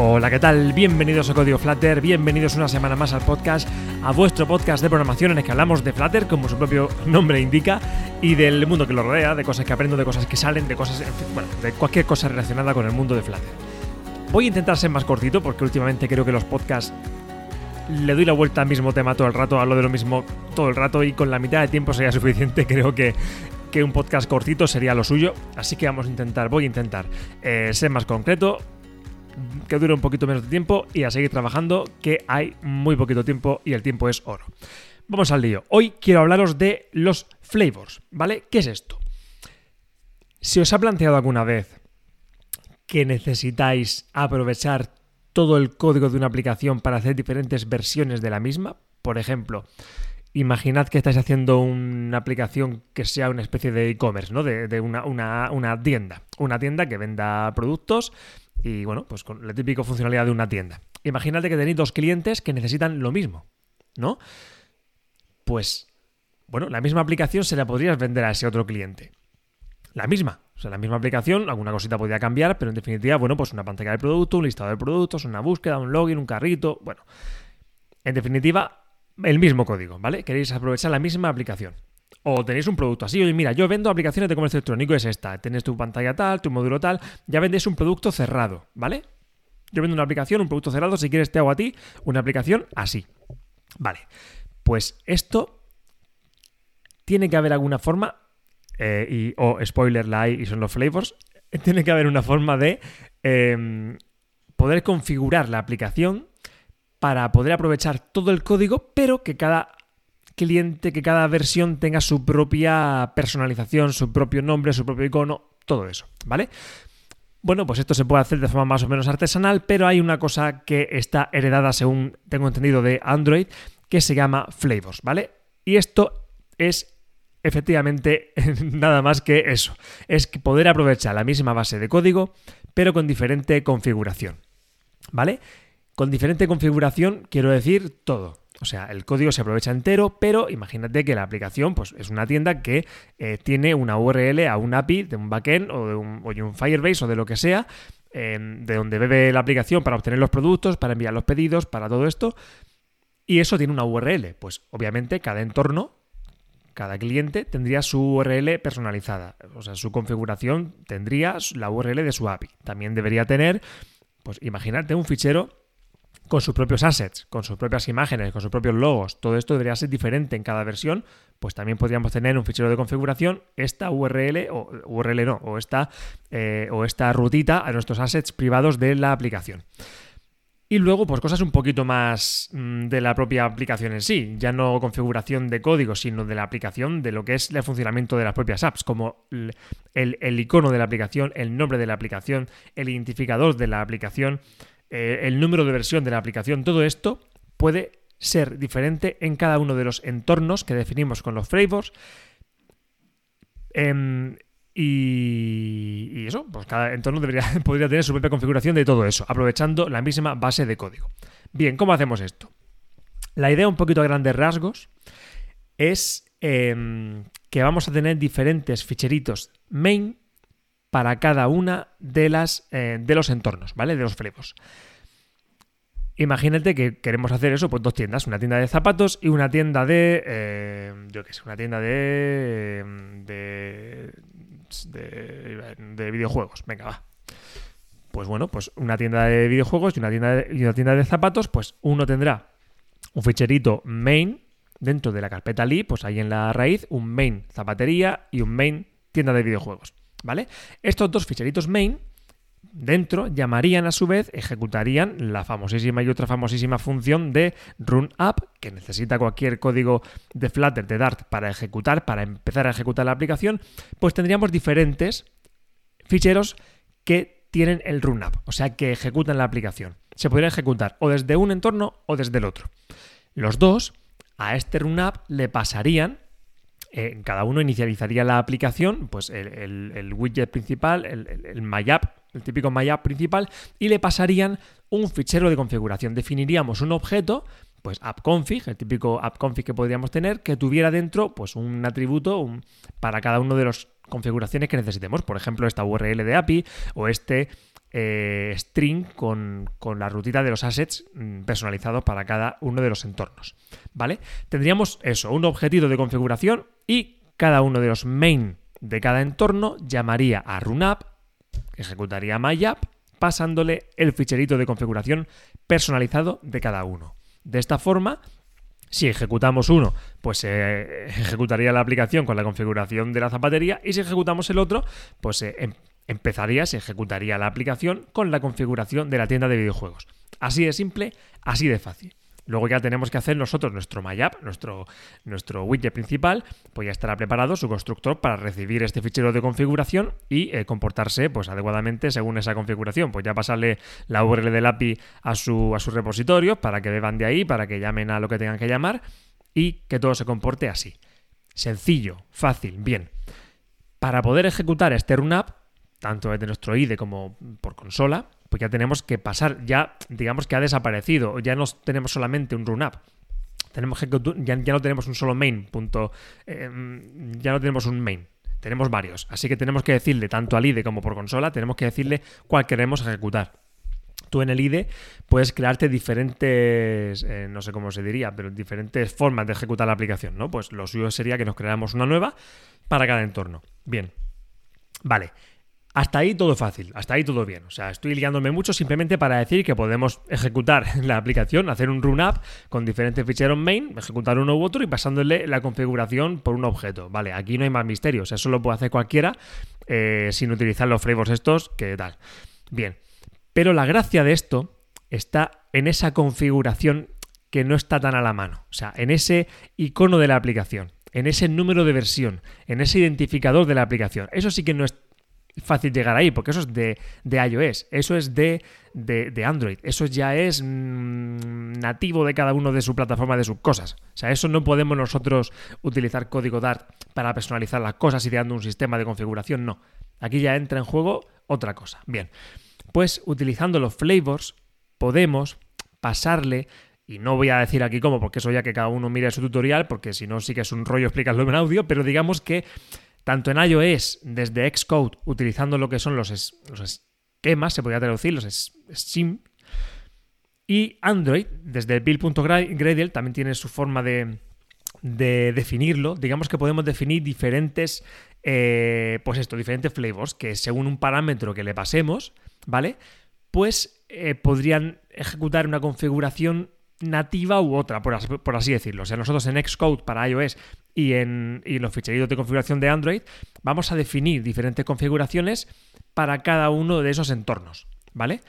Hola, ¿qué tal? Bienvenidos a Código Flutter, bienvenidos una semana más al podcast, a vuestro podcast de programación en el que hablamos de Flutter, como su propio nombre indica, y del mundo que lo rodea, de cosas que aprendo, de cosas que salen, de cosas, bueno, de cualquier cosa relacionada con el mundo de Flutter. Voy a intentar ser más cortito porque últimamente creo que los podcasts le doy la vuelta al mismo tema todo el rato, hablo de lo mismo todo el rato y con la mitad de tiempo sería suficiente. Creo que, que un podcast cortito sería lo suyo. Así que vamos a intentar, voy a intentar eh, ser más concreto, que dure un poquito menos de tiempo y a seguir trabajando, que hay muy poquito tiempo y el tiempo es oro. Vamos al lío. Hoy quiero hablaros de los flavors, ¿vale? ¿Qué es esto? Si os ha planteado alguna vez que necesitáis aprovechar todo el código de una aplicación para hacer diferentes versiones de la misma, por ejemplo, imaginad que estáis haciendo una aplicación que sea una especie de e-commerce, ¿no? De, una, una, tienda. Una tienda que venda productos y, bueno, pues con la típica funcionalidad de una tienda. Imagínate que tenéis dos clientes que necesitan lo mismo, ¿no? Pues, bueno, la misma aplicación se la podrías vender a ese otro cliente. La misma. O sea, la misma aplicación, alguna cosita podría cambiar, pero en definitiva, bueno, pues una pantalla del producto, un listado de productos, una búsqueda, un login, un carrito, bueno. En definitiva, el mismo código, ¿vale? Queréis aprovechar la misma aplicación. O tenéis un producto así, oye, mira, yo vendo aplicaciones de comercio electrónico, es esta. Tienes tu pantalla tal, tu módulo tal, ya vendéis un producto cerrado, ¿vale? Yo vendo una aplicación, un producto cerrado, si quieres te hago a ti una aplicación así. Vale, pues esto tiene que haber alguna forma, eh, y, o spoiler, la hay y son los flavors, tiene que haber una forma de em, poder configurar la aplicación para poder aprovechar todo el código, pero que cada cliente, que cada versión tenga su propia personalización, su propio nombre, su propio icono, todo eso, ¿vale? Bueno, pues esto se puede hacer de forma más o menos artesanal, pero hay una cosa que está heredada, según tengo entendido, de Android, que se llama Flavors, ¿vale? Y esto es efectivamente nada más que eso, es poder aprovechar la misma base de código, pero con diferente configuración, ¿vale? Con diferente configuración quiero decir todo. O sea, el código se aprovecha entero, pero imagínate que la aplicación pues, es una tienda que eh, tiene una URL a un API de un backend o de un, un Firebase o de lo que sea, em, de donde bebe la aplicación para obtener los productos, para enviar los pedidos, para todo esto. Y eso tiene una URL. Pues obviamente cada entorno, cada cliente tendría su URL personalizada. O sea, su configuración tendría la URL de su API. También debería tener, pues imagínate un fichero con sus propios assets, con sus propias imágenes, con sus propios logos, todo esto debería ser diferente en cada versión, pues también podríamos tener un fichero de configuración, esta URL, o URL no, o esta, eh, o esta rutita a nuestros assets privados de la aplicación. Y luego, pues cosas un poquito más mm, de la propia aplicación en sí, ya no configuración de código, sino de la aplicación, de lo que es el funcionamiento de las propias apps, como el, el icono de la aplicación, el nombre de la aplicación, el identificador de la aplicación, eh, el número de versión de la aplicación, todo esto puede ser diferente en cada uno de los entornos que definimos con los frameworks. Em, y, eso, pues cada entorno podría tener su propia configuración de todo eso, aprovechando la misma base de código. Bien, ¿cómo hacemos esto? La idea un poquito a grandes rasgos es em, que vamos a tener diferentes ficheritos main para cada una de las eh, de los entornos, ¿vale? De los flevos. Imagínate que queremos hacer eso, pues dos tiendas, una tienda de zapatos y una tienda de, eh, yo qué sé, una tienda de, de, de, videojuegos. Venga, va. Pues bueno, pues una tienda de videojuegos y una tienda de, y una tienda de zapatos, pues uno tendrá un ficherito main dentro de la carpeta li, pues ahí en la raíz, un main zapatería y un main tienda de videojuegos. ¿Vale? Estos dos ficheritos main dentro llamarían a su vez, ejecutarían la famosísima y otra famosísima función de run up que necesita cualquier código de Flutter, de Dart para ejecutar, para empezar a ejecutar la aplicación, pues tendríamos diferentes ficheros que tienen el run up, o sea, que ejecutan la aplicación. Se podría ejecutar o desde un entorno o desde el otro. Los dos a este run up le pasarían eh, cada uno inicializaría la aplicación, pues el, widget principal, el, MyApp, el típico MyApp principal, y le pasarían un fichero de configuración. Definiríamos un objeto, pues appconfig, el típico appconfig que podríamos tener, que tuviera dentro pues un atributo para cada uno de los configuraciones que necesitemos. Por ejemplo, esta URL de API o este eh, string con, con, la rutita de los assets mm, personalizados para cada uno de los entornos. ¿Vale? Tendríamos eso, un objetivo de configuración y cada uno de los main de cada entorno llamaría a runapp, ejecutaría myapp, pasándole el ficherito de configuración personalizado de cada uno. De esta forma, si ejecutamos uno, pues se ejecutaría la aplicación con la configuración de la zapatería y si ejecutamos el otro, pues em, empezaría, se ejecutaría la aplicación con la configuración de la tienda de videojuegos. Así de simple, así de fácil. Luego ya tenemos que hacer nosotros nuestro MyApp, nuestro, nuestro widget principal, pues ya estará preparado su constructor para recibir este fichero de configuración y eh, comportarse pues adecuadamente según esa configuración. Pues ya pasarle la URL del API a su, a su repositorio para que beban de ahí, para que llamen a lo que tengan que llamar y que todo se comporte así. Sencillo, fácil, bien. Para poder ejecutar este RunApp, tanto desde nuestro IDE como por consola, pues ya tenemos que pasar, ya digamos que ha desaparecido, ya no tenemos solamente un run tenemos que, ya, no tenemos un solo main, punto, em, ya no tenemos un main, tenemos varios, así que tenemos que decirle tanto al IDE como por consola, tenemos que decirle cuál queremos ejecutar. Tú en el IDE puedes crearte diferentes, eh, no sé cómo se diría, pero diferentes formas de ejecutar la aplicación, ¿no? Pues lo suyo sería que nos creáramos una nueva para cada entorno. Bien, vale. Hasta ahí todo fácil, hasta ahí todo bien. O sea, estoy liándome mucho simplemente para decir que podemos ejecutar la aplicación, hacer un run app con diferentes ficheros main, ejecutar uno u otro y pasándole la configuración por un objeto. Vale, aquí no hay más misterios, eso lo puede hacer cualquiera eh, sin utilizar los frameworks estos, que tal. Bien, pero la gracia de esto está en esa configuración que no está tan a la mano, o sea, en ese icono de la aplicación, en ese número de versión, en ese identificador de la aplicación. Eso sí que no es fácil llegar ahí, porque eso es de, iOS, eso es de, de, Android, eso ya es mm, nativo de cada uno de su plataforma, de sus cosas. O sea, eso no podemos nosotros utilizar código Dart para personalizar las cosas ideando un sistema de configuración, no. Aquí ya entra en juego otra cosa. Bien, pues utilizando los flavors podemos pasarle y no voy a decir aquí cómo, porque eso ya que cada uno mire su tutorial, porque si no sí que es un rollo explicarlo en audio, pero digamos que tanto en iOS, desde Xcode, utilizando lo que son los, esquemas, se podría traducir, los sim, y Android, desde build.gradle, también tiene su forma de, definirlo. Digamos que podemos definir diferentes, eh, pues esto, diferentes flavors que según un parámetro que le pasemos, ¿vale? Pues eh, podrían ejecutar una configuración nativa u otra, por así, decirlo. O sea, nosotros en Xcode para iOS y en, los ficheritos de configuración de Android vamos a definir diferentes configuraciones para cada uno de esos entornos, ¿vale?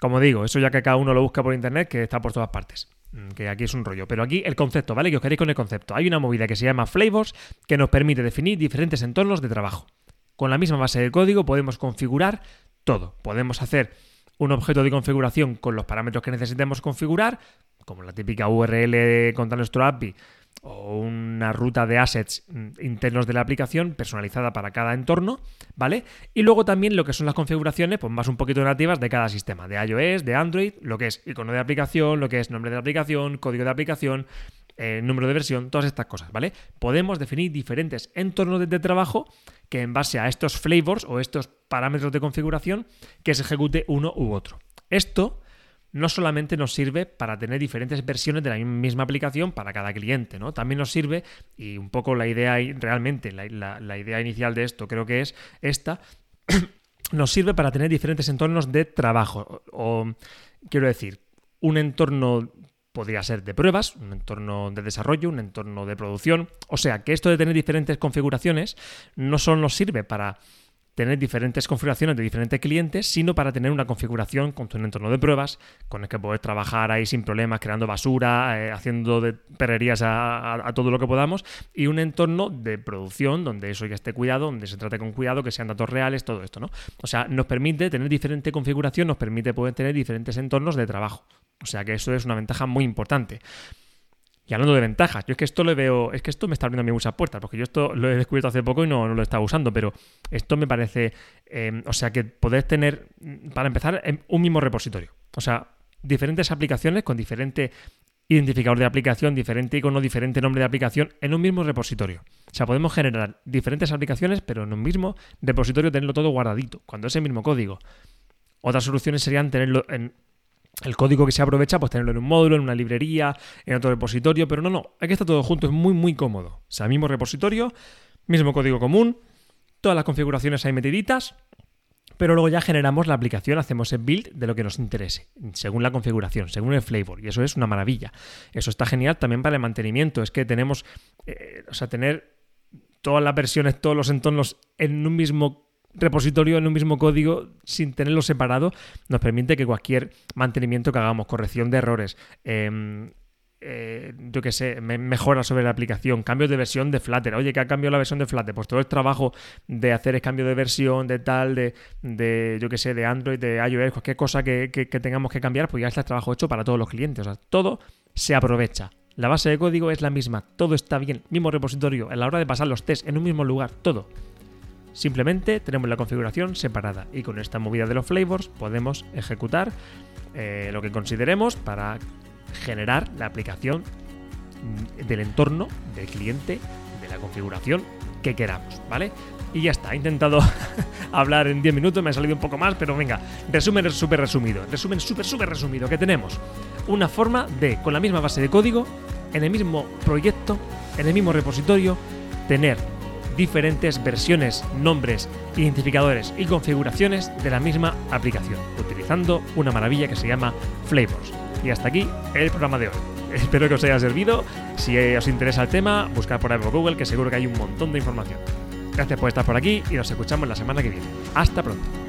Como digo, eso ya que cada uno lo busca por internet, que está por todas partes. Mm, que aquí es un rollo. Pero aquí el concepto, ¿vale? Que os queréis con el concepto. Hay una movida que se llama Flavors que nos permite definir diferentes entornos de trabajo. Con la misma base de código podemos configurar todo. Podemos hacer un objeto de configuración con los parámetros que necesitemos configurar, como la típica URL contra nuestro API o una ruta de assets internos de la aplicación personalizada para cada entorno, ¿vale? Y luego también lo que son las configuraciones, pues más un poquito nativas de cada sistema, de iOS, de Android, lo que es icono de aplicación, lo que es nombre de aplicación, código de aplicación, eh, número de versión, todas estas cosas, ¿vale? Podemos definir diferentes entornos de trabajo que en base a estos flavors o estos parámetros de configuración que se ejecute uno u otro. Esto no solamente nos sirve para tener diferentes versiones de la misma aplicación para cada cliente, ¿no? También nos sirve, y un poco la idea realmente, la, idea inicial de esto creo que es esta, nos sirve para tener diferentes entornos de trabajo. O, quiero decir, un entorno podría ser de pruebas, un entorno de desarrollo, un entorno de producción. O sea, que esto de tener diferentes configuraciones no solo nos sirve para tener diferentes configuraciones de diferentes clientes, sino para tener una configuración con un entorno de pruebas, con el que poder trabajar ahí sin problemas, creando basura, eh, haciendo de perrerías a, todo lo que podamos, y un entorno de producción donde eso ya esté cuidado, donde se trate con cuidado, que sean datos reales, todo esto, ¿no? O sea, nos permite tener diferente configuración, nos permite poder tener diferentes entornos de trabajo. O sea que eso es una ventaja muy importante. Y hablando de ventajas, yo es que esto lo veo, es que esto me está abriendo a mí muchas puertas, porque yo esto lo he descubierto hace poco y no, lo estaba usando, pero esto me parece, em, o sea, que podés tener, para empezar, un mismo repositorio. O sea, diferentes aplicaciones con diferente identificador de aplicación, diferente icono, diferente nombre de aplicación en un mismo repositorio. O sea, podemos generar diferentes aplicaciones, pero en un mismo repositorio tenerlo todo guardadito, cuando es el mismo código. Otras soluciones serían tenerlo en el código que se aprovecha, pues tenerlo en un módulo, en una librería, en otro repositorio, pero no, no, aquí está todo junto, es muy, muy cómodo. O sea, mismo repositorio, mismo código común, todas las configuraciones ahí metiditas, pero luego ya generamos la aplicación, hacemos el build de lo que nos interese, según la configuración, según el flavor, y eso es una maravilla. Eso está genial también para el mantenimiento, es que tenemos, eh, o sea, tener todas las versiones, todos los entornos en un mismo repositorio, en un mismo código, sin tenerlo separado, nos permite que cualquier mantenimiento que hagamos, corrección de errores, em, eh, yo qué sé, mejora sobre la aplicación, cambios de versión de Flutter. Oye, que ha cambiado la versión de Flutter. Pues todo el trabajo de hacer el cambio de versión, de tal, de, yo qué sé, de Android, de iOS, cualquier cosa que, tengamos que cambiar, pues ya está el trabajo hecho para todos los clientes. O sea, todo se aprovecha. La base de código es la misma, todo está bien, mismo repositorio, a la hora de pasar los tests en un mismo lugar, todo. Simplemente tenemos la configuración separada y con esta movida de los flavors podemos ejecutar eh, lo que consideremos para generar la aplicación del entorno del cliente, de la configuración que queramos, ¿vale? Y ya está, he intentado hablar en 10 minutos, me ha salido un poco más, pero venga, resumen súper resumido, resumen súper súper resumido, que tenemos una forma de, con la misma base de código, en el mismo proyecto, en el mismo repositorio, tener diferentes versiones, nombres, identificadores y configuraciones de la misma aplicación, utilizando una maravilla que se llama Flavors. Y hasta aquí el programa de hoy. Espero que os haya servido. Si os interesa el tema, buscad por ahí por Google, que seguro que hay un montón de información. Gracias por estar por aquí y nos escuchamos la semana que viene. Hasta pronto.